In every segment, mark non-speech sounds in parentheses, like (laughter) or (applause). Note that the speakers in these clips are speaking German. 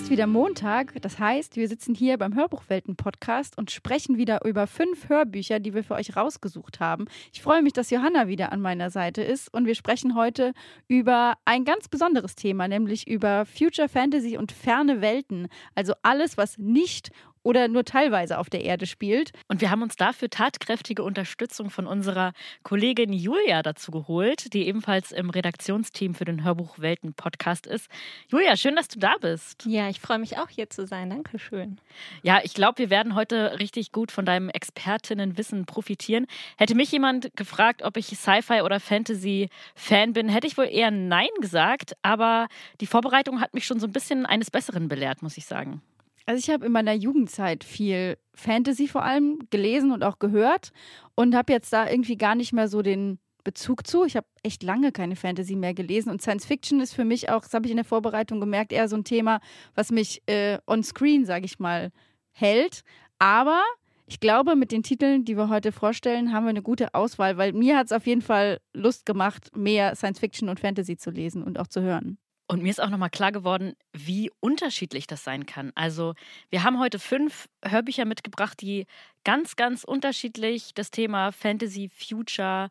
ist wieder Montag, das heißt, wir sitzen hier beim Hörbuchwelten-Podcast und sprechen wieder über fünf Hörbücher, die wir für euch rausgesucht haben. Ich freue mich, dass Johanna wieder an meiner Seite ist und wir sprechen heute über ein ganz besonderes Thema, nämlich über Future Fantasy und ferne Welten. Also alles, was nicht oder nur teilweise auf der Erde spielt. Und wir haben uns dafür tatkräftige Unterstützung von unserer Kollegin Julia dazu geholt, die ebenfalls im Redaktionsteam für den Hörbuchwelten Podcast ist. Julia, schön, dass du da bist. Ja, ich freue mich auch hier zu sein. Dankeschön. Ja, ich glaube, wir werden heute richtig gut von deinem Expertinnenwissen profitieren. Hätte mich jemand gefragt, ob ich Sci-Fi oder Fantasy-Fan bin, hätte ich wohl eher Nein gesagt. Aber die Vorbereitung hat mich schon so ein bisschen eines Besseren belehrt, muss ich sagen. Also ich habe in meiner Jugendzeit viel Fantasy vor allem gelesen und auch gehört und habe jetzt da irgendwie gar nicht mehr so den Bezug zu. Ich habe echt lange keine Fantasy mehr gelesen und Science Fiction ist für mich auch, das habe ich in der Vorbereitung gemerkt, eher so ein Thema, was mich äh, on screen, sage ich mal, hält. Aber ich glaube, mit den Titeln, die wir heute vorstellen, haben wir eine gute Auswahl, weil mir hat es auf jeden Fall Lust gemacht, mehr Science Fiction und Fantasy zu lesen und auch zu hören. Und mir ist auch nochmal klar geworden, wie unterschiedlich das sein kann. Also, wir haben heute fünf Hörbücher mitgebracht, die ganz, ganz unterschiedlich das Thema Fantasy, Future,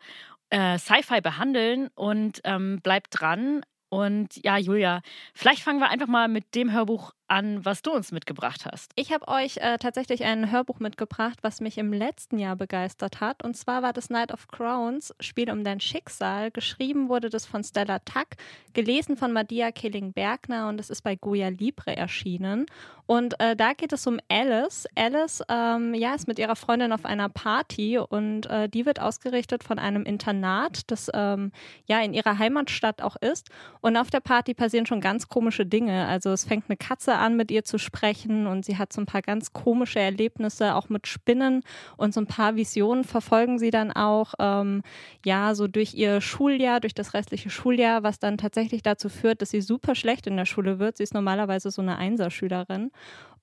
äh, Sci-Fi behandeln. Und ähm, bleibt dran. Und ja, Julia, vielleicht fangen wir einfach mal mit dem Hörbuch an, was du uns mitgebracht hast. Ich habe euch äh, tatsächlich ein Hörbuch mitgebracht, was mich im letzten Jahr begeistert hat. Und zwar war das Night of Crowns, Spiel um dein Schicksal. Geschrieben wurde das von Stella Tuck, gelesen von Madia Killing-Bergner und es ist bei Goya Libre erschienen. Und äh, da geht es um Alice. Alice ähm, ja, ist mit ihrer Freundin auf einer Party und äh, die wird ausgerichtet von einem Internat, das ähm, ja in ihrer Heimatstadt auch ist. Und auf der Party passieren schon ganz komische Dinge. Also es fängt eine Katze an, mit ihr zu sprechen und sie hat so ein paar ganz komische Erlebnisse, auch mit Spinnen und so ein paar Visionen verfolgen sie dann auch, ähm, ja, so durch ihr Schuljahr, durch das restliche Schuljahr, was dann tatsächlich dazu führt, dass sie super schlecht in der Schule wird. Sie ist normalerweise so eine Einserschülerin.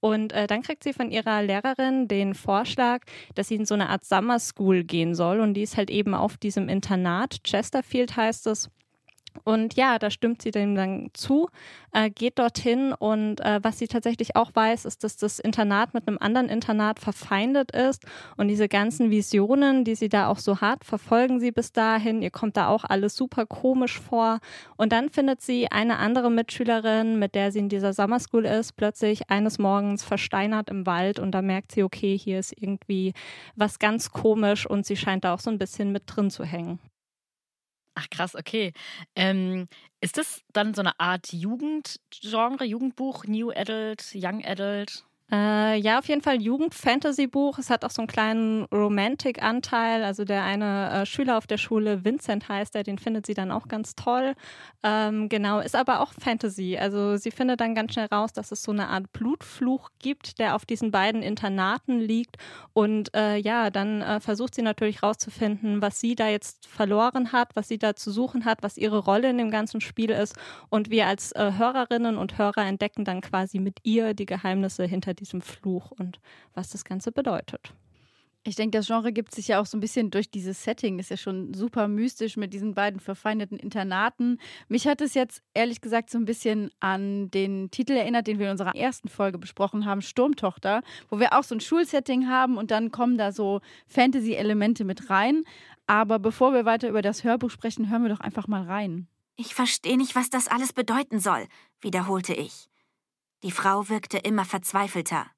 Und äh, dann kriegt sie von ihrer Lehrerin den Vorschlag, dass sie in so eine Art Summer School gehen soll. Und die ist halt eben auf diesem Internat. Chesterfield heißt es. Und ja, da stimmt sie dem dann zu, äh, geht dorthin und äh, was sie tatsächlich auch weiß, ist, dass das Internat mit einem anderen Internat verfeindet ist und diese ganzen Visionen, die sie da auch so hat, verfolgen sie bis dahin. Ihr kommt da auch alles super komisch vor und dann findet sie eine andere Mitschülerin, mit der sie in dieser Summer School ist, plötzlich eines Morgens versteinert im Wald und da merkt sie, okay, hier ist irgendwie was ganz komisch und sie scheint da auch so ein bisschen mit drin zu hängen. Ach krass, okay. Ähm, ist das dann so eine Art Jugendgenre, Jugendbuch, New Adult, Young Adult? Äh, ja, auf jeden Fall Jugend-Fantasy-Buch. Es hat auch so einen kleinen Romantic-Anteil. Also der eine äh, Schüler auf der Schule, Vincent heißt er, den findet sie dann auch ganz toll. Ähm, genau, ist aber auch Fantasy. Also sie findet dann ganz schnell raus, dass es so eine Art Blutfluch gibt, der auf diesen beiden Internaten liegt. Und äh, ja, dann äh, versucht sie natürlich rauszufinden, was sie da jetzt verloren hat, was sie da zu suchen hat, was ihre Rolle in dem ganzen Spiel ist. Und wir als äh, Hörerinnen und Hörer entdecken dann quasi mit ihr die Geheimnisse hinter diesem Fluch und was das Ganze bedeutet. Ich denke, das Genre gibt sich ja auch so ein bisschen durch dieses Setting. Ist ja schon super mystisch mit diesen beiden verfeindeten Internaten. Mich hat es jetzt ehrlich gesagt so ein bisschen an den Titel erinnert, den wir in unserer ersten Folge besprochen haben, Sturmtochter, wo wir auch so ein Schulsetting haben und dann kommen da so Fantasy-Elemente mit rein. Aber bevor wir weiter über das Hörbuch sprechen, hören wir doch einfach mal rein. Ich verstehe nicht, was das alles bedeuten soll, wiederholte ich. Die Frau wirkte immer verzweifelter.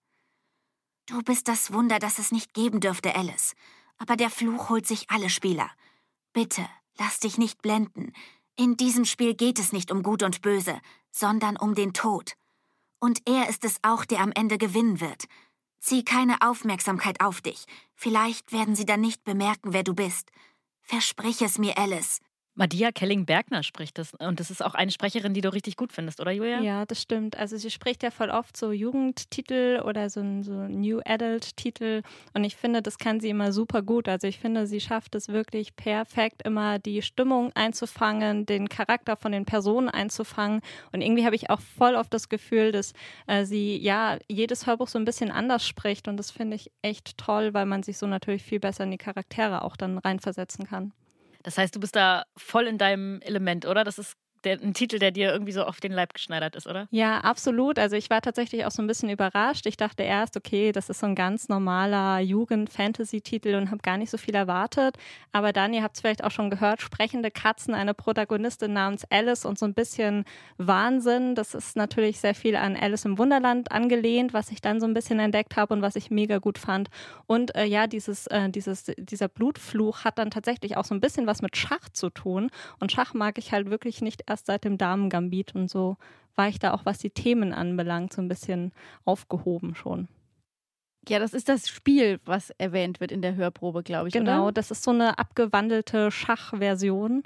Du bist das Wunder, das es nicht geben dürfte, Alice. Aber der Fluch holt sich alle Spieler. Bitte, lass dich nicht blenden. In diesem Spiel geht es nicht um Gut und Böse, sondern um den Tod. Und er ist es auch, der am Ende gewinnen wird. Zieh keine Aufmerksamkeit auf dich. Vielleicht werden sie dann nicht bemerken, wer du bist. Versprich es mir, Alice. Madia Kelling-Bergner spricht das. Und das ist auch eine Sprecherin, die du richtig gut findest, oder Julia? Ja, das stimmt. Also sie spricht ja voll oft so Jugendtitel oder so, so New Adult-Titel. Und ich finde, das kann sie immer super gut. Also ich finde, sie schafft es wirklich perfekt, immer die Stimmung einzufangen, den Charakter von den Personen einzufangen. Und irgendwie habe ich auch voll oft das Gefühl, dass äh, sie ja jedes Hörbuch so ein bisschen anders spricht. Und das finde ich echt toll, weil man sich so natürlich viel besser in die Charaktere auch dann reinversetzen kann. Das heißt, du bist da voll in deinem Element, oder? Das ist der, ein Titel, der dir irgendwie so auf den Leib geschneidert ist, oder? Ja, absolut. Also ich war tatsächlich auch so ein bisschen überrascht. Ich dachte erst, okay, das ist so ein ganz normaler Jugend-Fantasy-Titel und habe gar nicht so viel erwartet. Aber dann, ihr habt es vielleicht auch schon gehört, sprechende Katzen, eine Protagonistin namens Alice und so ein bisschen Wahnsinn. Das ist natürlich sehr viel an Alice im Wunderland angelehnt, was ich dann so ein bisschen entdeckt habe und was ich mega gut fand. Und äh, ja, dieses, äh, dieses, dieser Blutfluch hat dann tatsächlich auch so ein bisschen was mit Schach zu tun. Und Schach mag ich halt wirklich nicht erst seit dem Damen-Gambit und so war ich da auch, was die Themen anbelangt, so ein bisschen aufgehoben schon. Ja, das ist das Spiel, was erwähnt wird in der Hörprobe, glaube ich. Genau, oder? das ist so eine abgewandelte Schachversion.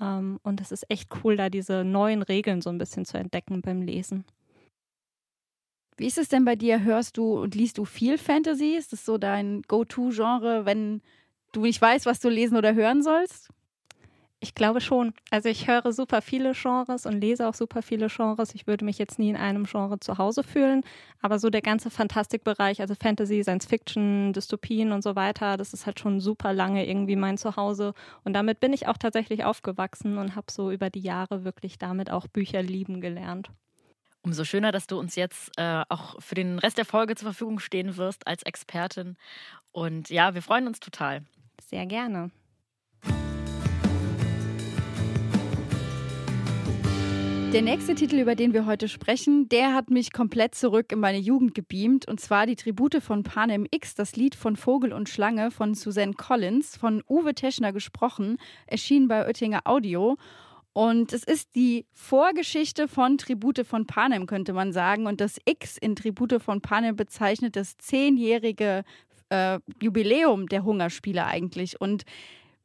Ähm, und es ist echt cool, da diese neuen Regeln so ein bisschen zu entdecken beim Lesen. Wie ist es denn bei dir? Hörst du und liest du viel Fantasy? Ist das so dein Go-To-Genre, wenn du nicht weißt, was du lesen oder hören sollst? Ich glaube schon. Also ich höre super viele Genres und lese auch super viele Genres. Ich würde mich jetzt nie in einem Genre zu Hause fühlen, aber so der ganze Fantastikbereich, also Fantasy, Science Fiction, Dystopien und so weiter, das ist halt schon super lange irgendwie mein Zuhause und damit bin ich auch tatsächlich aufgewachsen und habe so über die Jahre wirklich damit auch Bücher lieben gelernt. Umso schöner, dass du uns jetzt äh, auch für den Rest der Folge zur Verfügung stehen wirst als Expertin. Und ja, wir freuen uns total. Sehr gerne. Der nächste Titel, über den wir heute sprechen, der hat mich komplett zurück in meine Jugend gebeamt. Und zwar die Tribute von Panem X, das Lied von Vogel und Schlange von Suzanne Collins, von Uwe Teschner gesprochen, erschienen bei Oettinger Audio. Und es ist die Vorgeschichte von Tribute von Panem, könnte man sagen. Und das X in Tribute von Panem bezeichnet das zehnjährige äh, Jubiläum der Hungerspiele eigentlich. Und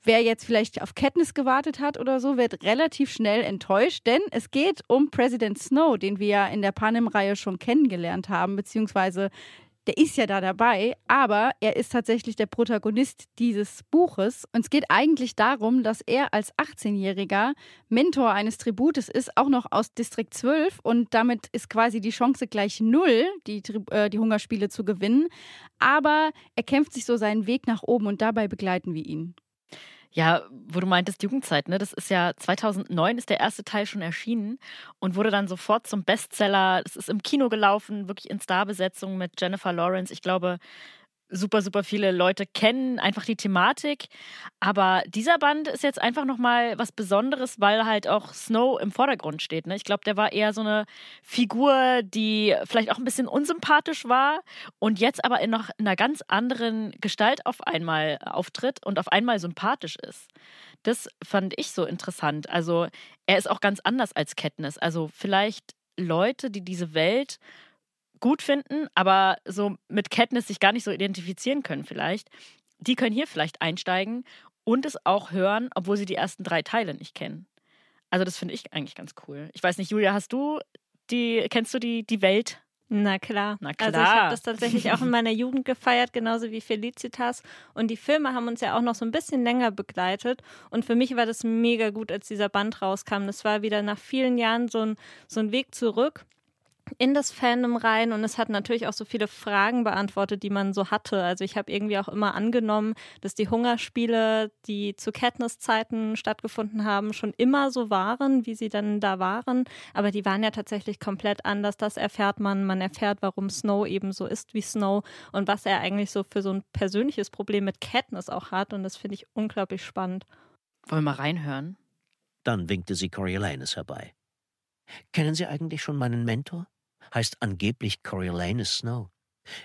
Wer jetzt vielleicht auf Kenntnis gewartet hat oder so, wird relativ schnell enttäuscht, denn es geht um President Snow, den wir ja in der Panem-Reihe schon kennengelernt haben, beziehungsweise der ist ja da dabei, aber er ist tatsächlich der Protagonist dieses Buches. Und es geht eigentlich darum, dass er als 18-Jähriger Mentor eines Tributes ist, auch noch aus Distrikt 12. Und damit ist quasi die Chance gleich null, die, äh, die Hungerspiele zu gewinnen. Aber er kämpft sich so seinen Weg nach oben und dabei begleiten wir ihn. Ja, wo du meintest Jugendzeit, ne? Das ist ja 2009 ist der erste Teil schon erschienen und wurde dann sofort zum Bestseller. Es ist im Kino gelaufen, wirklich in Starbesetzung mit Jennifer Lawrence. Ich glaube, super, super viele Leute kennen einfach die Thematik. Aber dieser Band ist jetzt einfach nochmal was Besonderes, weil halt auch Snow im Vordergrund steht. Ne? Ich glaube, der war eher so eine Figur, die vielleicht auch ein bisschen unsympathisch war und jetzt aber in noch in einer ganz anderen Gestalt auf einmal auftritt und auf einmal sympathisch ist. Das fand ich so interessant. Also er ist auch ganz anders als Katniss. Also vielleicht Leute, die diese Welt gut finden, aber so mit Katniss sich gar nicht so identifizieren können vielleicht, die können hier vielleicht einsteigen und es auch hören, obwohl sie die ersten drei Teile nicht kennen. Also das finde ich eigentlich ganz cool. Ich weiß nicht, Julia, hast du die, kennst du die, die Welt? Na klar. Na klar. Also ich habe das tatsächlich auch in meiner Jugend gefeiert, genauso wie Felicitas. Und die Filme haben uns ja auch noch so ein bisschen länger begleitet. Und für mich war das mega gut, als dieser Band rauskam. Das war wieder nach vielen Jahren so ein, so ein Weg zurück in das Fandom rein und es hat natürlich auch so viele Fragen beantwortet, die man so hatte. Also ich habe irgendwie auch immer angenommen, dass die Hungerspiele, die zu Katniss-Zeiten stattgefunden haben, schon immer so waren, wie sie dann da waren. Aber die waren ja tatsächlich komplett anders. Das erfährt man. Man erfährt, warum Snow eben so ist wie Snow und was er eigentlich so für so ein persönliches Problem mit Katniss auch hat. Und das finde ich unglaublich spannend. Wollen wir mal reinhören? Dann winkte sie Coriolanus herbei. Kennen Sie eigentlich schon meinen Mentor? Heißt angeblich Coriolanus Snow.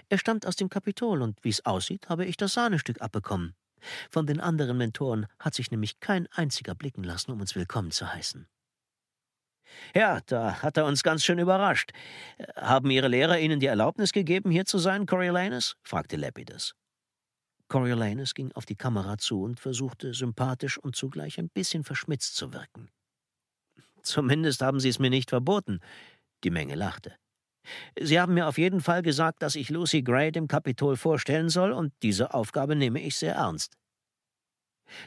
Er stammt aus dem Kapitol und wie es aussieht, habe ich das Sahnestück abbekommen. Von den anderen Mentoren hat sich nämlich kein einziger blicken lassen, um uns willkommen zu heißen. Ja, da hat er uns ganz schön überrascht. Haben Ihre Lehrer Ihnen die Erlaubnis gegeben, hier zu sein, Coriolanus? fragte Lepidus. Coriolanus ging auf die Kamera zu und versuchte, sympathisch und zugleich ein bisschen verschmitzt zu wirken. Zumindest haben Sie es mir nicht verboten. Die Menge lachte. Sie haben mir auf jeden Fall gesagt, dass ich Lucy Gray dem Kapitol vorstellen soll, und diese Aufgabe nehme ich sehr ernst.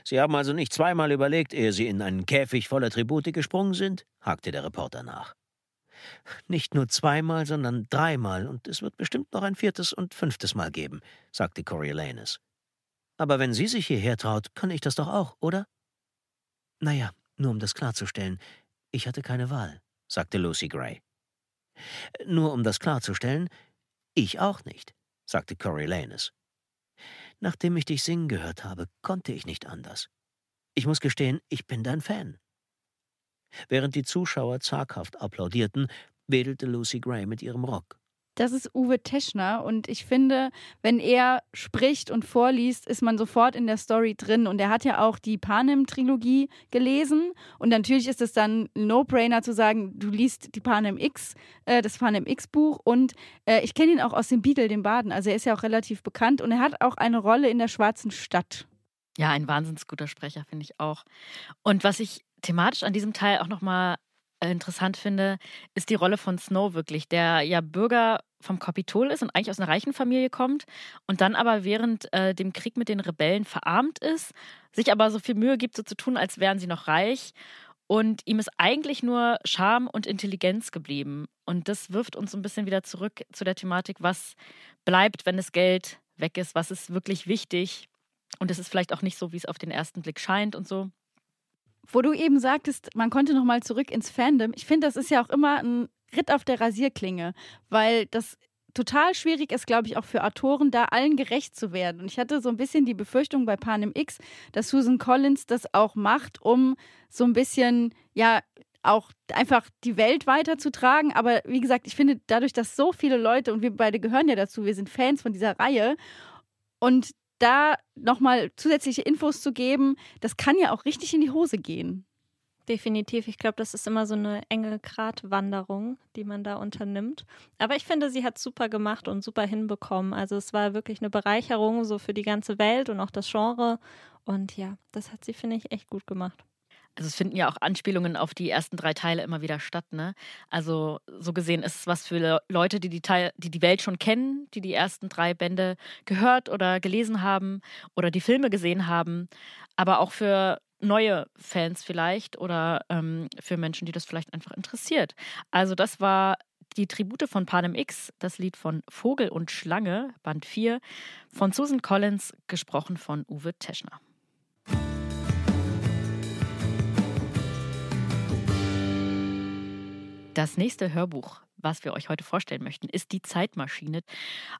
Sie haben also nicht zweimal überlegt, ehe Sie in einen Käfig voller Tribute gesprungen sind? hakte der Reporter nach. Nicht nur zweimal, sondern dreimal, und es wird bestimmt noch ein viertes und fünftes Mal geben, sagte Coriolanus. Aber wenn sie sich hierher traut, kann ich das doch auch, oder? Naja, nur um das klarzustellen, Ich hatte keine Wahl, sagte Lucy Gray. Nur um das klarzustellen, ich auch nicht, sagte Coriolanus. Nachdem ich dich singen gehört habe, konnte ich nicht anders. Ich muss gestehen, ich bin dein Fan. Während die Zuschauer zaghaft applaudierten, wedelte Lucy Gray mit ihrem Rock. Das ist Uwe Teschner und ich finde, wenn er spricht und vorliest, ist man sofort in der Story drin. Und er hat ja auch die Panem-Trilogie gelesen und natürlich ist es dann ein No-Brainer zu sagen, du liest die Panem X, äh, das Panem X-Buch und äh, ich kenne ihn auch aus dem Beatle, dem Baden. Also er ist ja auch relativ bekannt und er hat auch eine Rolle in der Schwarzen Stadt. Ja, ein wahnsinnig guter Sprecher, finde ich auch. Und was ich thematisch an diesem Teil auch nochmal interessant finde, ist die Rolle von Snow wirklich, der ja Bürger vom Kapitol ist und eigentlich aus einer reichen Familie kommt und dann aber während äh, dem Krieg mit den Rebellen verarmt ist, sich aber so viel Mühe gibt, so zu tun, als wären sie noch reich. Und ihm ist eigentlich nur Charme und Intelligenz geblieben. Und das wirft uns ein bisschen wieder zurück zu der Thematik, was bleibt, wenn das Geld weg ist, was ist wirklich wichtig. Und es ist vielleicht auch nicht so, wie es auf den ersten Blick scheint und so wo du eben sagtest, man konnte noch mal zurück ins Fandom. Ich finde, das ist ja auch immer ein Ritt auf der Rasierklinge, weil das total schwierig ist, glaube ich, auch für Autoren, da allen gerecht zu werden. Und ich hatte so ein bisschen die Befürchtung bei Panem X, dass Susan Collins das auch macht, um so ein bisschen, ja, auch einfach die Welt weiterzutragen. Aber wie gesagt, ich finde, dadurch, dass so viele Leute, und wir beide gehören ja dazu, wir sind Fans von dieser Reihe, und da nochmal zusätzliche Infos zu geben, das kann ja auch richtig in die Hose gehen. Definitiv. Ich glaube, das ist immer so eine enge Gratwanderung, die man da unternimmt. Aber ich finde, sie hat super gemacht und super hinbekommen. Also es war wirklich eine Bereicherung so für die ganze Welt und auch das Genre. Und ja, das hat sie, finde ich, echt gut gemacht. Also es finden ja auch Anspielungen auf die ersten drei Teile immer wieder statt, ne? Also so gesehen ist es was für Leute, die die, Teil, die die Welt schon kennen, die die ersten drei Bände gehört oder gelesen haben oder die Filme gesehen haben, aber auch für neue Fans vielleicht oder ähm, für Menschen, die das vielleicht einfach interessiert. Also das war die Tribute von Panem X, das Lied von Vogel und Schlange, Band 4, von Susan Collins, gesprochen von Uwe Teschner. Das nächste Hörbuch, was wir euch heute vorstellen möchten, ist Die Zeitmaschine.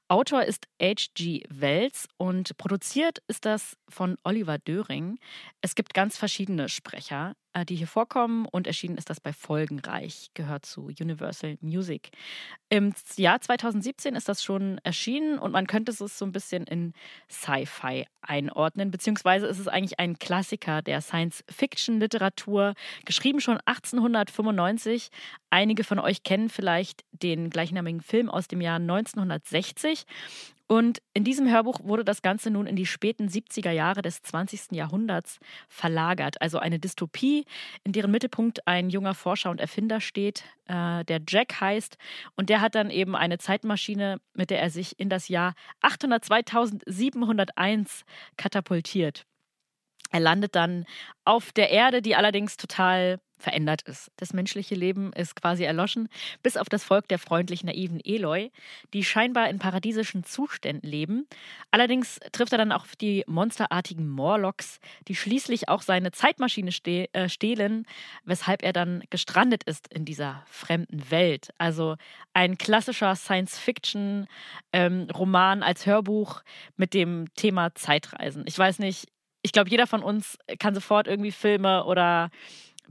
Autor ist H.G. Wells und produziert ist das von Oliver Döring. Es gibt ganz verschiedene Sprecher. Äh, die hier vorkommen und erschienen ist das bei Folgenreich, gehört zu Universal Music. Im Jahr 2017 ist das schon erschienen und man könnte es so ein bisschen in Sci-Fi einordnen, beziehungsweise ist es eigentlich ein Klassiker der Science-Fiction-Literatur, geschrieben schon 1895. Einige von euch kennen vielleicht den gleichnamigen Film aus dem Jahr 1960 und in diesem Hörbuch wurde das Ganze nun in die späten 70er Jahre des 20. Jahrhunderts verlagert. Also eine Dystopie, in deren Mittelpunkt ein junger Forscher und Erfinder steht, äh, der Jack heißt. Und der hat dann eben eine Zeitmaschine, mit der er sich in das Jahr 802.701 katapultiert. Er landet dann auf der Erde, die allerdings total verändert ist. Das menschliche Leben ist quasi erloschen, bis auf das Volk der freundlich naiven Eloi, die scheinbar in paradiesischen Zuständen leben. Allerdings trifft er dann auch auf die monsterartigen Morlocks, die schließlich auch seine Zeitmaschine ste äh, stehlen, weshalb er dann gestrandet ist in dieser fremden Welt. Also ein klassischer Science-Fiction-Roman ähm, als Hörbuch mit dem Thema Zeitreisen. Ich weiß nicht, ich glaube, jeder von uns kann sofort irgendwie Filme oder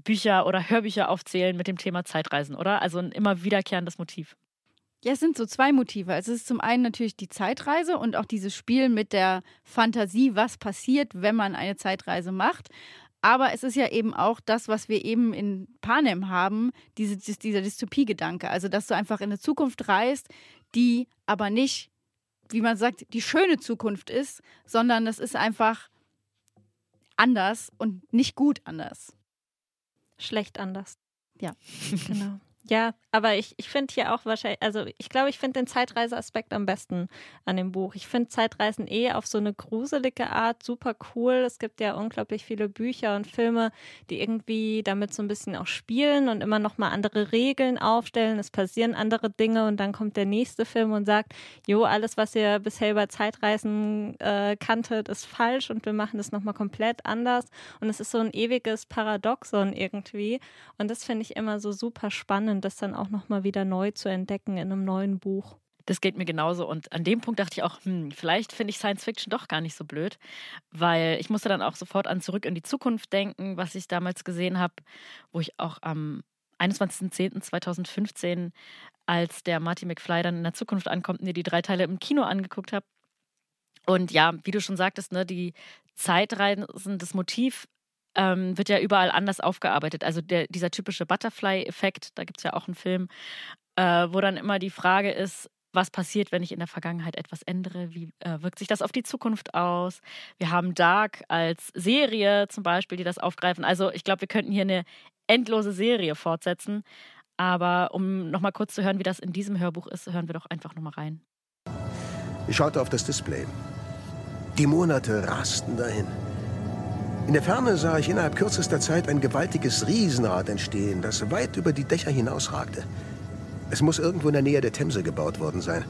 Bücher oder Hörbücher aufzählen mit dem Thema Zeitreisen, oder? Also ein immer wiederkehrendes Motiv. Ja, es sind so zwei Motive. Also es ist zum einen natürlich die Zeitreise und auch dieses Spiel mit der Fantasie, was passiert, wenn man eine Zeitreise macht. Aber es ist ja eben auch das, was wir eben in Panem haben, diese, dieser Dystopie-Gedanke. Also, dass du einfach in eine Zukunft reist, die aber nicht, wie man sagt, die schöne Zukunft ist, sondern es ist einfach anders und nicht gut anders schlecht anders. Ja, genau. (laughs) Ja, aber ich, ich finde hier auch wahrscheinlich, also ich glaube, ich finde den Zeitreiseaspekt am besten an dem Buch. Ich finde Zeitreisen eh auf so eine gruselige Art super cool. Es gibt ja unglaublich viele Bücher und Filme, die irgendwie damit so ein bisschen auch spielen und immer nochmal andere Regeln aufstellen. Es passieren andere Dinge und dann kommt der nächste Film und sagt, jo, alles, was ihr bisher über Zeitreisen äh, kanntet, ist falsch und wir machen das nochmal komplett anders. Und es ist so ein ewiges Paradoxon irgendwie. Und das finde ich immer so super spannend spannend, das dann auch nochmal wieder neu zu entdecken in einem neuen Buch. Das geht mir genauso. Und an dem Punkt dachte ich auch, hm, vielleicht finde ich Science Fiction doch gar nicht so blöd, weil ich musste dann auch sofort an Zurück in die Zukunft denken, was ich damals gesehen habe, wo ich auch am 21.10.2015, als der Marty McFly dann in der Zukunft ankommt, mir die drei Teile im Kino angeguckt habe. Und ja, wie du schon sagtest, ne, die Zeitreisen, das Motiv ähm, wird ja überall anders aufgearbeitet. Also der, dieser typische Butterfly-Effekt, da gibt es ja auch einen Film, äh, wo dann immer die Frage ist, was passiert, wenn ich in der Vergangenheit etwas ändere? Wie äh, wirkt sich das auf die Zukunft aus? Wir haben Dark als Serie zum Beispiel, die das aufgreifen. Also ich glaube, wir könnten hier eine endlose Serie fortsetzen. Aber um nochmal kurz zu hören, wie das in diesem Hörbuch ist, hören wir doch einfach nochmal rein. Ich schaute auf das Display. Die Monate rasten dahin. In der Ferne sah ich innerhalb kürzester Zeit ein gewaltiges Riesenrad entstehen, das weit über die Dächer hinausragte. Es muss irgendwo in der Nähe der Themse gebaut worden sein.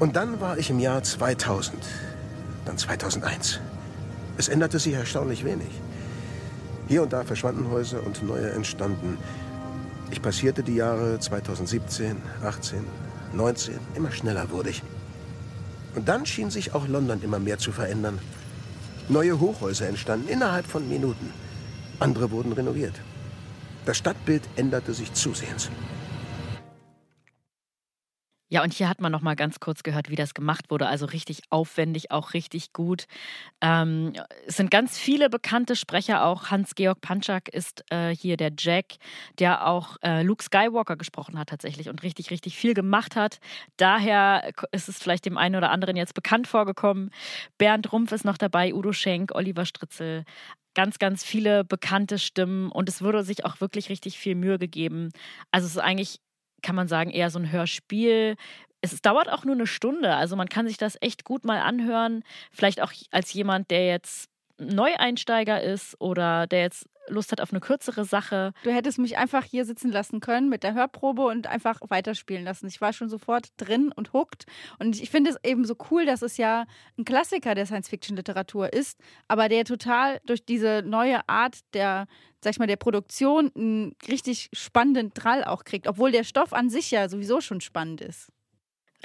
Und dann war ich im Jahr 2000, dann 2001. Es änderte sich erstaunlich wenig. Hier und da verschwanden Häuser und neue entstanden. Ich passierte die Jahre 2017, 18, 19, immer schneller wurde ich. Und dann schien sich auch London immer mehr zu verändern. Neue Hochhäuser entstanden innerhalb von Minuten. Andere wurden renoviert. Das Stadtbild änderte sich zusehends. Ja, und hier hat man noch mal ganz kurz gehört, wie das gemacht wurde. Also richtig aufwendig, auch richtig gut. Ähm, es sind ganz viele bekannte Sprecher. Auch Hans-Georg Panczak ist äh, hier der Jack, der auch äh, Luke Skywalker gesprochen hat tatsächlich und richtig, richtig viel gemacht hat. Daher ist es vielleicht dem einen oder anderen jetzt bekannt vorgekommen. Bernd Rumpf ist noch dabei, Udo Schenk, Oliver Stritzel ganz, ganz viele bekannte Stimmen und es wurde sich auch wirklich richtig viel Mühe gegeben. Also es ist eigentlich kann man sagen, eher so ein Hörspiel. Es dauert auch nur eine Stunde, also man kann sich das echt gut mal anhören. Vielleicht auch als jemand, der jetzt Neueinsteiger ist oder der jetzt Lust hat auf eine kürzere Sache. Du hättest mich einfach hier sitzen lassen können mit der Hörprobe und einfach weiterspielen lassen. Ich war schon sofort drin und hooked. Und ich finde es eben so cool, dass es ja ein Klassiker der Science-Fiction-Literatur ist, aber der total durch diese neue Art der, sag ich mal, der Produktion einen richtig spannenden Drall auch kriegt, obwohl der Stoff an sich ja sowieso schon spannend ist.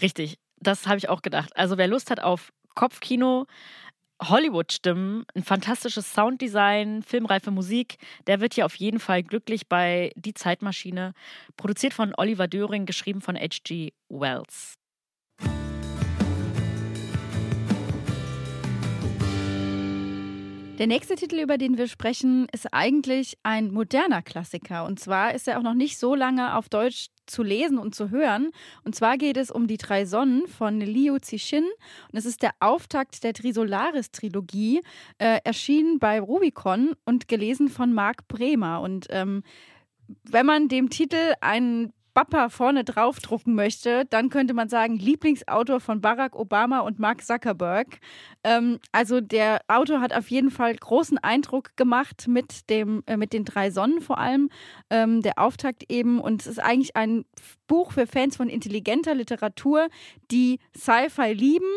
Richtig, das habe ich auch gedacht. Also wer Lust hat auf Kopfkino, Hollywood-Stimmen, ein fantastisches Sounddesign, filmreife Musik. Der wird hier auf jeden Fall glücklich bei Die Zeitmaschine, produziert von Oliver Döring, geschrieben von H.G. Wells. Der nächste Titel, über den wir sprechen, ist eigentlich ein moderner Klassiker. Und zwar ist er auch noch nicht so lange auf Deutsch zu lesen und zu hören. Und zwar geht es um die drei Sonnen von Liu Cixin. Und es ist der Auftakt der Trisolaris-Trilogie, äh, erschienen bei Rubicon und gelesen von Marc Bremer. Und ähm, wenn man dem Titel einen Bappa vorne draufdrucken möchte, dann könnte man sagen, Lieblingsautor von Barack Obama und Mark Zuckerberg. Ähm, also der Autor hat auf jeden Fall großen Eindruck gemacht mit, dem, äh, mit den drei Sonnen vor allem. Ähm, der Auftakt eben. Und es ist eigentlich ein Buch für Fans von intelligenter Literatur, die Sci-Fi lieben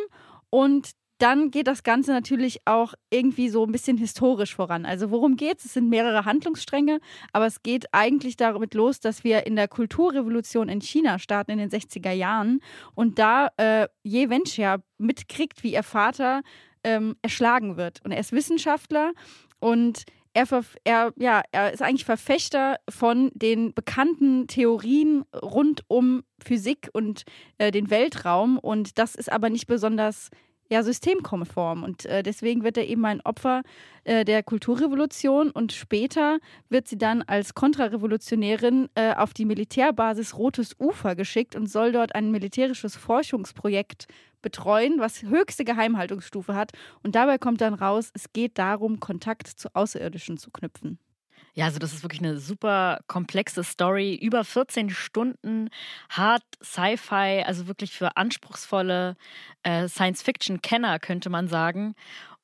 und dann geht das Ganze natürlich auch irgendwie so ein bisschen historisch voran. Also worum geht es? Es sind mehrere Handlungsstränge, aber es geht eigentlich damit los, dass wir in der Kulturrevolution in China starten in den 60er Jahren und da äh, Ye Wenxia mitkriegt, wie ihr Vater ähm, erschlagen wird. Und er ist Wissenschaftler und er, er, ja, er ist eigentlich Verfechter von den bekannten Theorien rund um Physik und äh, den Weltraum. Und das ist aber nicht besonders ja, systemkonform. Und äh, deswegen wird er eben ein Opfer äh, der Kulturrevolution und später wird sie dann als Kontrarevolutionärin äh, auf die Militärbasis Rotes Ufer geschickt und soll dort ein militärisches Forschungsprojekt betreuen, was höchste Geheimhaltungsstufe hat. Und dabei kommt dann raus, es geht darum, Kontakt zu Außerirdischen zu knüpfen. Ja, also das ist wirklich eine super komplexe Story. Über 14 Stunden hart Sci-Fi, also wirklich für anspruchsvolle äh, Science-Fiction-Kenner, könnte man sagen.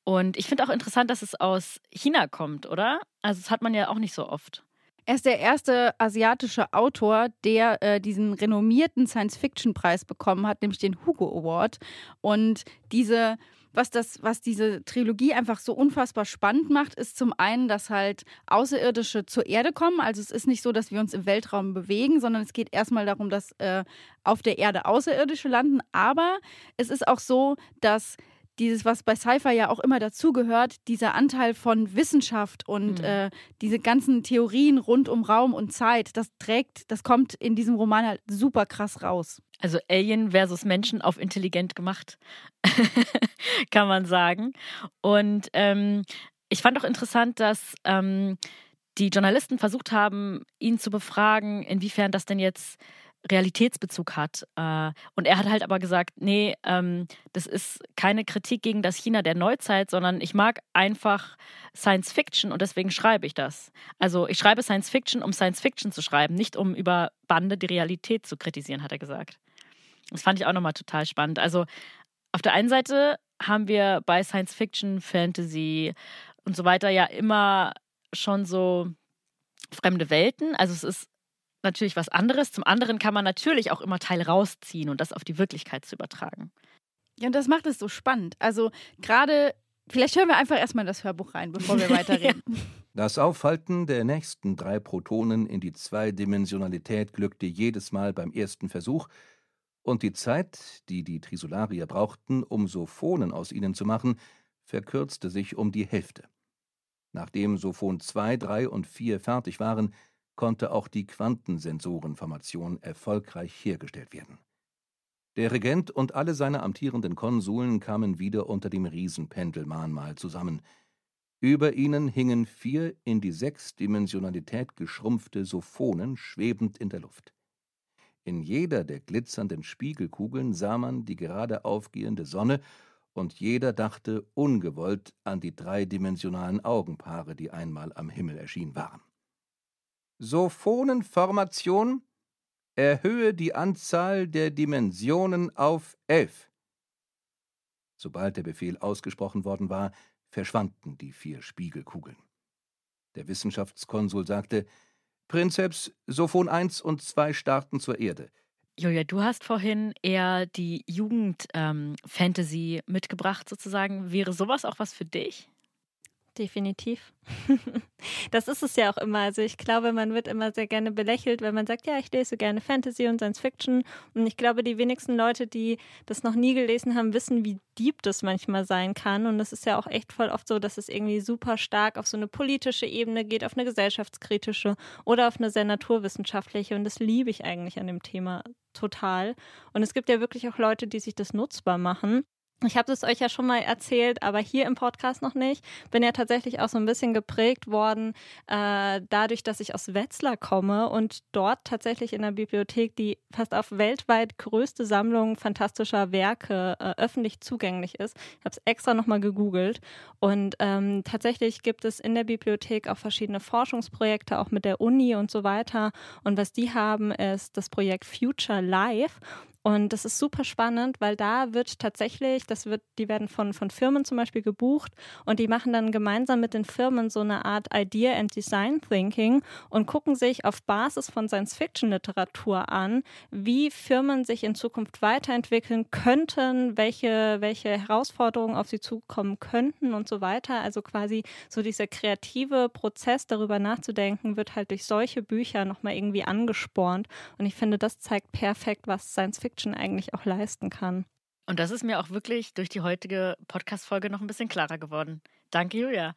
Und ich finde auch interessant, dass es aus China kommt, oder? Also das hat man ja auch nicht so oft. Er ist der erste asiatische Autor, der äh, diesen renommierten Science-Fiction-Preis bekommen hat, nämlich den Hugo Award. Und diese was das, was diese Trilogie einfach so unfassbar spannend macht, ist zum einen, dass halt Außerirdische zur Erde kommen. Also es ist nicht so, dass wir uns im Weltraum bewegen, sondern es geht erstmal darum, dass äh, auf der Erde Außerirdische landen. Aber es ist auch so, dass dieses, was bei Sci-Fi ja auch immer dazugehört, dieser Anteil von Wissenschaft und mhm. äh, diese ganzen Theorien rund um Raum und Zeit, das trägt, das kommt in diesem Roman halt super krass raus. Also Alien versus Menschen auf intelligent gemacht, (laughs) kann man sagen. Und ähm, ich fand auch interessant, dass ähm, die Journalisten versucht haben, ihn zu befragen, inwiefern das denn jetzt Realitätsbezug hat. Äh, und er hat halt aber gesagt, nee, ähm, das ist keine Kritik gegen das China der Neuzeit, sondern ich mag einfach Science Fiction und deswegen schreibe ich das. Also ich schreibe Science Fiction, um Science Fiction zu schreiben, nicht um über Bande die Realität zu kritisieren, hat er gesagt. Das fand ich auch nochmal total spannend. Also auf der einen Seite haben wir bei Science Fiction, Fantasy und so weiter ja immer schon so fremde Welten. Also es ist natürlich was anderes. Zum anderen kann man natürlich auch immer Teil rausziehen und das auf die Wirklichkeit zu übertragen. Ja, und das macht es so spannend. Also gerade, vielleicht hören wir einfach erstmal das Hörbuch rein, bevor wir (laughs) weiterreden. Das Aufhalten der nächsten drei Protonen in die Zweidimensionalität glückte jedes Mal beim ersten Versuch, und die Zeit, die die Trisolarier brauchten, um Sophonen aus ihnen zu machen, verkürzte sich um die Hälfte. Nachdem Sophon 2, 3 und 4 fertig waren, konnte auch die Quantensensorenformation erfolgreich hergestellt werden. Der Regent und alle seine amtierenden Konsuln kamen wieder unter dem Riesenpendelmahnmal zusammen. Über ihnen hingen vier in die Sechsdimensionalität geschrumpfte Sophonen schwebend in der Luft. In jeder der glitzernden Spiegelkugeln sah man die gerade aufgehende Sonne, und jeder dachte ungewollt an die dreidimensionalen Augenpaare, die einmal am Himmel erschienen waren. Sophonenformation erhöhe die Anzahl der Dimensionen auf elf. Sobald der Befehl ausgesprochen worden war, verschwanden die vier Spiegelkugeln. Der Wissenschaftskonsul sagte, Prinzeps, Sophon 1 und 2 starten zur Erde. Julia, du hast vorhin eher die Jugend-Fantasy ähm, mitgebracht, sozusagen. Wäre sowas auch was für dich? Definitiv. (laughs) das ist es ja auch immer. Also ich glaube, man wird immer sehr gerne belächelt, wenn man sagt, ja, ich lese gerne Fantasy und Science Fiction. Und ich glaube, die wenigsten Leute, die das noch nie gelesen haben, wissen, wie deep das manchmal sein kann. Und es ist ja auch echt voll oft so, dass es irgendwie super stark auf so eine politische Ebene geht, auf eine gesellschaftskritische oder auf eine sehr naturwissenschaftliche. Und das liebe ich eigentlich an dem Thema total. Und es gibt ja wirklich auch Leute, die sich das nutzbar machen. Ich habe es euch ja schon mal erzählt, aber hier im Podcast noch nicht. Bin ja tatsächlich auch so ein bisschen geprägt worden, äh, dadurch, dass ich aus Wetzlar komme und dort tatsächlich in der Bibliothek die fast auf weltweit größte Sammlung fantastischer Werke äh, öffentlich zugänglich ist. Ich habe es extra nochmal gegoogelt. Und ähm, tatsächlich gibt es in der Bibliothek auch verschiedene Forschungsprojekte, auch mit der Uni und so weiter. Und was die haben, ist das Projekt Future Life. Und das ist super spannend, weil da wird tatsächlich, das wird, die werden von, von Firmen zum Beispiel gebucht und die machen dann gemeinsam mit den Firmen so eine Art Idea and Design Thinking und gucken sich auf Basis von Science-Fiction-Literatur an, wie Firmen sich in Zukunft weiterentwickeln könnten, welche, welche Herausforderungen auf sie zukommen könnten und so weiter. Also quasi so dieser kreative Prozess darüber nachzudenken, wird halt durch solche Bücher nochmal irgendwie angespornt. Und ich finde, das zeigt perfekt, was Science-Fiction Fiction eigentlich auch leisten kann. Und das ist mir auch wirklich durch die heutige Podcast-Folge noch ein bisschen klarer geworden. Danke, Julia.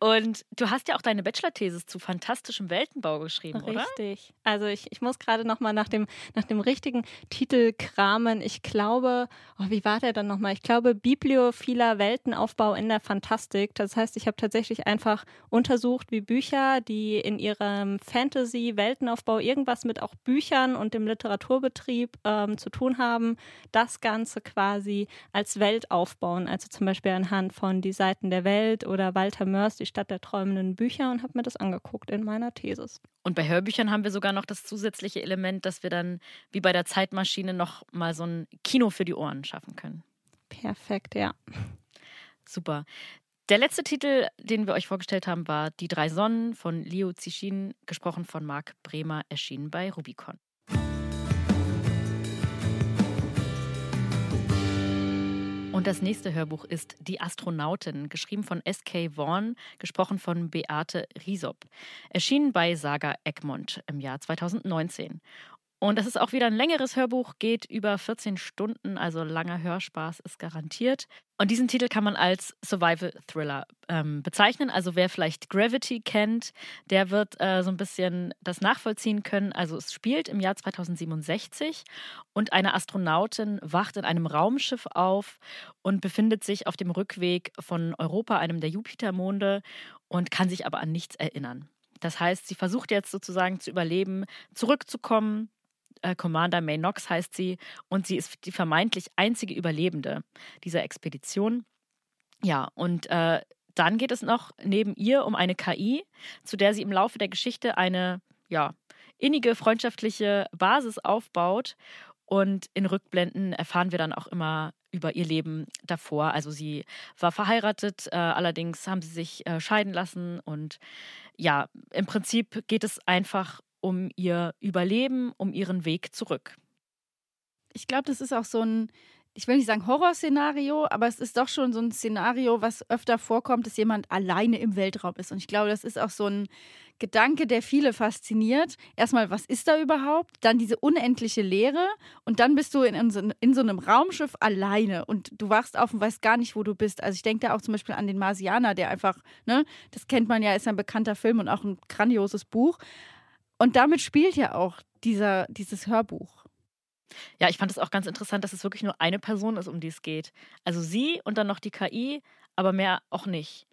Und du hast ja auch deine Bachelor-Thesis zu fantastischem Weltenbau geschrieben, Richtig. oder? Richtig. Also ich, ich muss gerade noch mal nach dem, nach dem richtigen Titel kramen. Ich glaube, oh, wie war der dann nochmal? Ich glaube, bibliophiler Weltenaufbau in der Fantastik. Das heißt, ich habe tatsächlich einfach untersucht, wie Bücher, die in ihrem Fantasy-Weltenaufbau irgendwas mit auch Büchern und dem Literaturbetrieb ähm, zu tun haben, das Ganze quasi als Welt aufbauen. Also zum Beispiel anhand von Die Seiten der Welt oder Walter Mörs, Die Stadt der träumenden Bücher und habe mir das angeguckt in meiner Thesis. Und bei Hörbüchern haben wir sogar noch das zusätzliche Element, dass wir dann wie bei der Zeitmaschine noch mal so ein Kino für die Ohren schaffen können. Perfekt, ja. Super. Der letzte Titel, den wir euch vorgestellt haben, war Die drei Sonnen von Liu Zixin, gesprochen von Marc Bremer, erschienen bei Rubicon. Und das nächste Hörbuch ist Die Astronautin, geschrieben von S.K. Vaughan, gesprochen von Beate Riesop. Erschienen bei Saga Egmont im Jahr 2019. Und das ist auch wieder ein längeres Hörbuch, geht über 14 Stunden, also langer Hörspaß ist garantiert. Und diesen Titel kann man als Survival Thriller ähm, bezeichnen. Also wer vielleicht Gravity kennt, der wird äh, so ein bisschen das nachvollziehen können. Also es spielt im Jahr 2067 und eine Astronautin wacht in einem Raumschiff auf und befindet sich auf dem Rückweg von Europa, einem der Jupitermonde, und kann sich aber an nichts erinnern. Das heißt, sie versucht jetzt sozusagen zu überleben, zurückzukommen äh, Commander May Knox heißt sie und sie ist die vermeintlich einzige Überlebende dieser Expedition. Ja, und äh, dann geht es noch neben ihr um eine KI, zu der sie im Laufe der Geschichte eine ja, innige freundschaftliche Basis aufbaut. Und in Rückblenden erfahren wir dann auch immer über ihr Leben davor. Also sie war verheiratet, äh, allerdings haben sie sich äh, scheiden lassen. Und ja, im Prinzip geht es einfach um ihr Überleben, um ihren Weg zurück. Ich glaube, das ist auch so ein, ich will nicht sagen Horrorszenario, aber es ist doch schon so ein Szenario, was öfter vorkommt, dass jemand alleine im Weltraum ist. Und ich glaube, das ist auch so ein Gedanke, der viele fasziniert. Erstmal, was ist da überhaupt? Dann diese unendliche Leere und dann bist du in, in, so, in so einem Raumschiff alleine und du wachst auf und weißt gar nicht, wo du bist. Also ich denke da auch zum Beispiel an den Marsianer, der einfach, ne, das kennt man ja, ist ein bekannter Film und auch ein grandioses Buch. Und damit spielt ja auch dieser, dieses Hörbuch. Ja, ich fand es auch ganz interessant, dass es wirklich nur eine Person ist, um die es geht. Also sie und dann noch die KI, aber mehr auch nicht.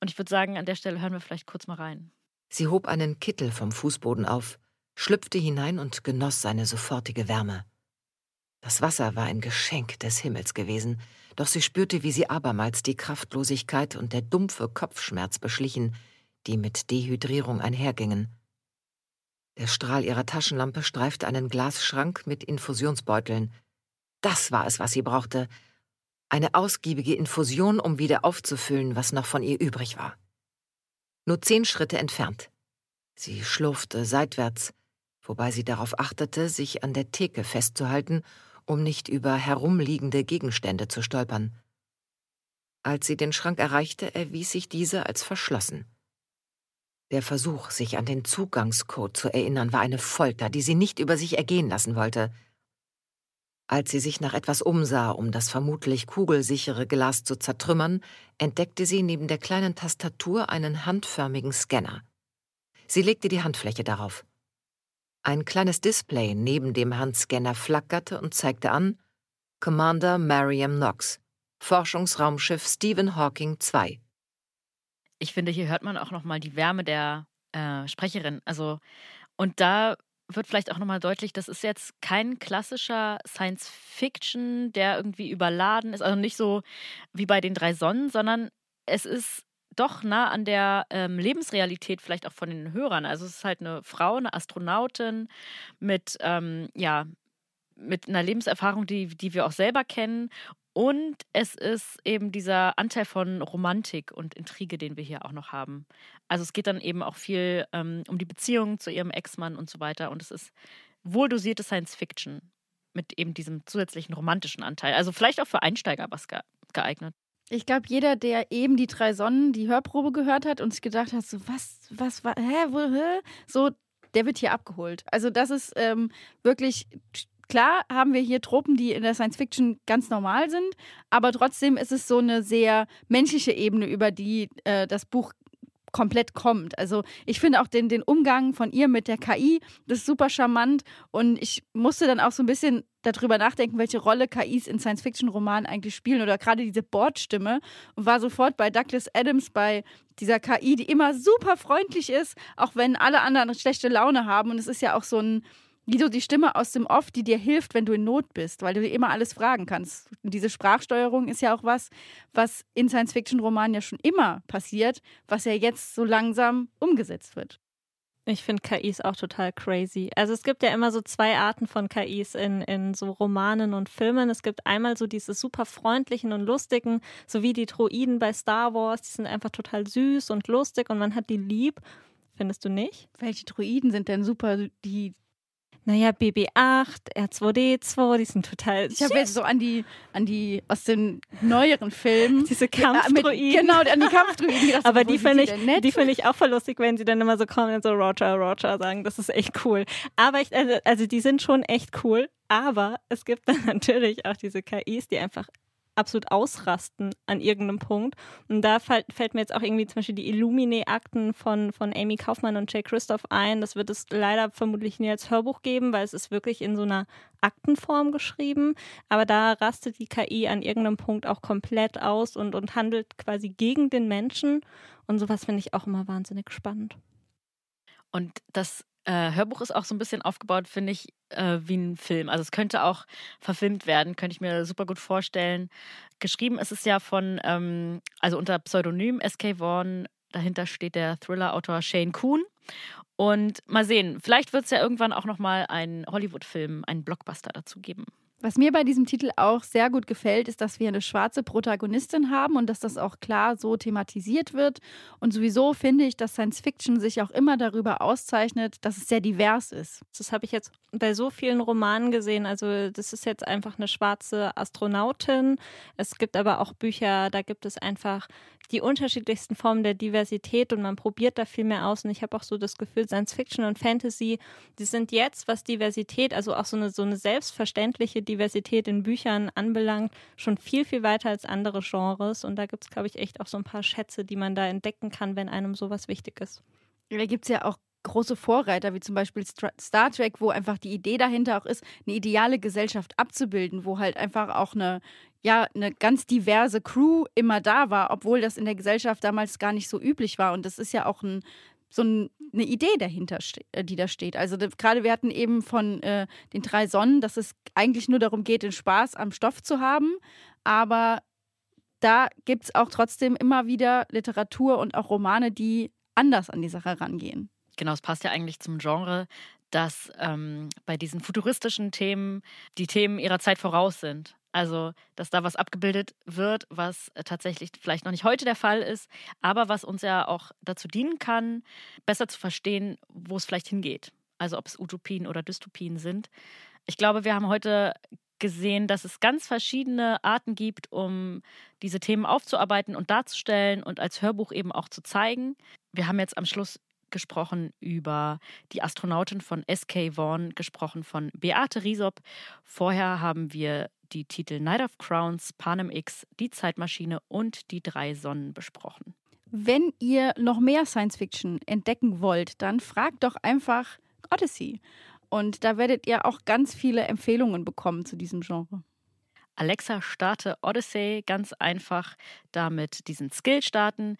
Und ich würde sagen, an der Stelle hören wir vielleicht kurz mal rein. Sie hob einen Kittel vom Fußboden auf, schlüpfte hinein und genoss seine sofortige Wärme. Das Wasser war ein Geschenk des Himmels gewesen, doch sie spürte, wie sie abermals die Kraftlosigkeit und der dumpfe Kopfschmerz beschlichen, die mit Dehydrierung einhergingen. Der Strahl ihrer Taschenlampe streifte einen Glasschrank mit Infusionsbeuteln. Das war es, was sie brauchte. Eine ausgiebige Infusion, um wieder aufzufüllen, was noch von ihr übrig war. Nur zehn Schritte entfernt. Sie schlurfte seitwärts, wobei sie darauf achtete, sich an der Theke festzuhalten, um nicht über herumliegende Gegenstände zu stolpern. Als sie den Schrank erreichte, erwies sich dieser als verschlossen. Der Versuch, sich an den Zugangscode zu erinnern, war eine Folter, die sie nicht über sich ergehen lassen wollte. Als sie sich nach etwas umsah, um das vermutlich kugelsichere Glas zu zertrümmern, entdeckte sie neben der kleinen Tastatur einen handförmigen Scanner. Sie legte die Handfläche darauf. Ein kleines Display neben dem Handscanner flackerte und zeigte an Commander Mariam Knox, Forschungsraumschiff Stephen Hawking II ich finde, hier hört man auch nochmal die Wärme der äh, Sprecherin. Also, und da wird vielleicht auch nochmal deutlich, das ist jetzt kein klassischer Science Fiction, der irgendwie überladen ist, also nicht so wie bei den drei Sonnen, sondern es ist doch nah an der ähm, Lebensrealität vielleicht auch von den Hörern. Also es ist halt eine Frau, eine Astronautin mit ähm, ja mit einer Lebenserfahrung, die, die wir auch selber kennen und es ist eben dieser Anteil von Romantik und Intrige, den wir hier auch noch haben. Also es geht dann eben auch viel ähm, um die Beziehung zu ihrem Ex-Mann und so weiter. Und es ist wohl dosierte Science Fiction mit eben diesem zusätzlichen romantischen Anteil. Also vielleicht auch für Einsteiger was geeignet. Ich glaube, jeder, der eben die drei Sonnen, die Hörprobe gehört hat und sich gedacht hat, so was, was, was hä, wo, hä? so, der wird hier abgeholt. Also das ist ähm, wirklich Klar haben wir hier Tropen, die in der Science Fiction ganz normal sind, aber trotzdem ist es so eine sehr menschliche Ebene, über die äh, das Buch komplett kommt. Also ich finde auch den, den Umgang von ihr mit der KI, das ist super charmant und ich musste dann auch so ein bisschen darüber nachdenken, welche Rolle KIs in Science-Fiction-Romanen eigentlich spielen oder gerade diese Bordstimme und war sofort bei Douglas Adams bei dieser KI, die immer super freundlich ist, auch wenn alle anderen schlechte Laune haben und es ist ja auch so ein wie so die Stimme aus dem Off, die dir hilft, wenn du in Not bist, weil du dir immer alles fragen kannst. Und diese Sprachsteuerung ist ja auch was, was in Science-Fiction-Romanen ja schon immer passiert, was ja jetzt so langsam umgesetzt wird. Ich finde KIs auch total crazy. Also es gibt ja immer so zwei Arten von KIs in, in so Romanen und Filmen. Es gibt einmal so diese super freundlichen und lustigen, so wie die Droiden bei Star Wars, die sind einfach total süß und lustig und man hat die lieb. Findest du nicht? Welche Droiden sind denn super? Die naja, BB8, R2D2, die sind total. Ich habe jetzt so an die, an die aus den neueren Filmen. (laughs) Diese Kampfdruiden. genau, an die Kampfdruiden. Aber die finde ich, die finde ich auch voll lustig, wenn sie dann immer so kommen und so Roger, Roger sagen. Das ist echt cool. Aber ich, also, also die sind schon echt cool. Aber es gibt dann (laughs) natürlich auch diese KIs, die einfach absolut ausrasten an irgendeinem Punkt. Und da fällt, fällt mir jetzt auch irgendwie zum Beispiel die Illumine-Akten von, von Amy Kaufmann und Jay Christoph ein. Das wird es leider vermutlich nie als Hörbuch geben, weil es ist wirklich in so einer Aktenform geschrieben. Aber da rastet die KI an irgendeinem Punkt auch komplett aus und, und handelt quasi gegen den Menschen. Und sowas finde ich auch immer wahnsinnig spannend. Und das äh, Hörbuch ist auch so ein bisschen aufgebaut, finde ich, äh, wie ein Film. Also es könnte auch verfilmt werden, könnte ich mir super gut vorstellen. Geschrieben ist es ja von, ähm, also unter Pseudonym SK Vaughan, dahinter steht der Thriller-Autor Shane Kuhn. Und mal sehen, vielleicht wird es ja irgendwann auch nochmal einen Hollywood-Film, einen Blockbuster dazu geben. Was mir bei diesem Titel auch sehr gut gefällt, ist, dass wir eine schwarze Protagonistin haben und dass das auch klar so thematisiert wird. Und sowieso finde ich, dass Science Fiction sich auch immer darüber auszeichnet, dass es sehr divers ist. Das habe ich jetzt bei so vielen Romanen gesehen. Also das ist jetzt einfach eine schwarze Astronautin. Es gibt aber auch Bücher, da gibt es einfach die unterschiedlichsten Formen der Diversität und man probiert da viel mehr aus. Und ich habe auch so das Gefühl, Science Fiction und Fantasy, die sind jetzt, was Diversität, also auch so eine, so eine selbstverständliche Diversität in Büchern anbelangt, schon viel, viel weiter als andere Genres. Und da gibt es, glaube ich, echt auch so ein paar Schätze, die man da entdecken kann, wenn einem sowas wichtig ist. Da gibt es ja auch große Vorreiter, wie zum Beispiel Star Trek, wo einfach die Idee dahinter auch ist, eine ideale Gesellschaft abzubilden, wo halt einfach auch eine, ja, eine ganz diverse Crew immer da war, obwohl das in der Gesellschaft damals gar nicht so üblich war. Und das ist ja auch ein, so ein, eine Idee dahinter, äh, die da steht. Also gerade wir hatten eben von äh, den drei Sonnen, dass es eigentlich nur darum geht, den Spaß am Stoff zu haben, aber da gibt es auch trotzdem immer wieder Literatur und auch Romane, die anders an die Sache rangehen. Genau, es passt ja eigentlich zum Genre, dass ähm, bei diesen futuristischen Themen die Themen ihrer Zeit voraus sind. Also, dass da was abgebildet wird, was tatsächlich vielleicht noch nicht heute der Fall ist, aber was uns ja auch dazu dienen kann, besser zu verstehen, wo es vielleicht hingeht. Also, ob es Utopien oder Dystopien sind. Ich glaube, wir haben heute gesehen, dass es ganz verschiedene Arten gibt, um diese Themen aufzuarbeiten und darzustellen und als Hörbuch eben auch zu zeigen. Wir haben jetzt am Schluss gesprochen über die Astronautin von S.K. Vaughan, gesprochen von Beate Riesop. Vorher haben wir die Titel Night of Crowns, Panem X, Die Zeitmaschine und Die drei Sonnen besprochen. Wenn ihr noch mehr Science Fiction entdecken wollt, dann fragt doch einfach Odyssey. Und da werdet ihr auch ganz viele Empfehlungen bekommen zu diesem Genre. Alexa, starte Odyssey ganz einfach damit diesen Skill starten.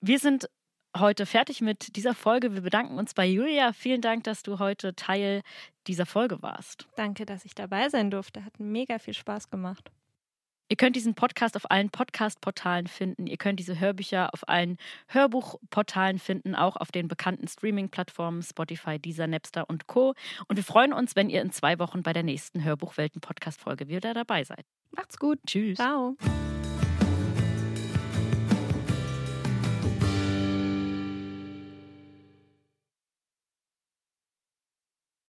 Wir sind heute fertig mit dieser Folge. Wir bedanken uns bei Julia. Vielen Dank, dass du heute Teil dieser Folge warst. Danke, dass ich dabei sein durfte. Hat mega viel Spaß gemacht. Ihr könnt diesen Podcast auf allen Podcast-Portalen finden. Ihr könnt diese Hörbücher auf allen Hörbuchportalen finden, auch auf den bekannten Streaming-Plattformen Spotify, Deezer, Napster und Co. Und wir freuen uns, wenn ihr in zwei Wochen bei der nächsten Hörbuchwelten-Podcast-Folge wieder dabei seid. Macht's gut. Tschüss. Ciao.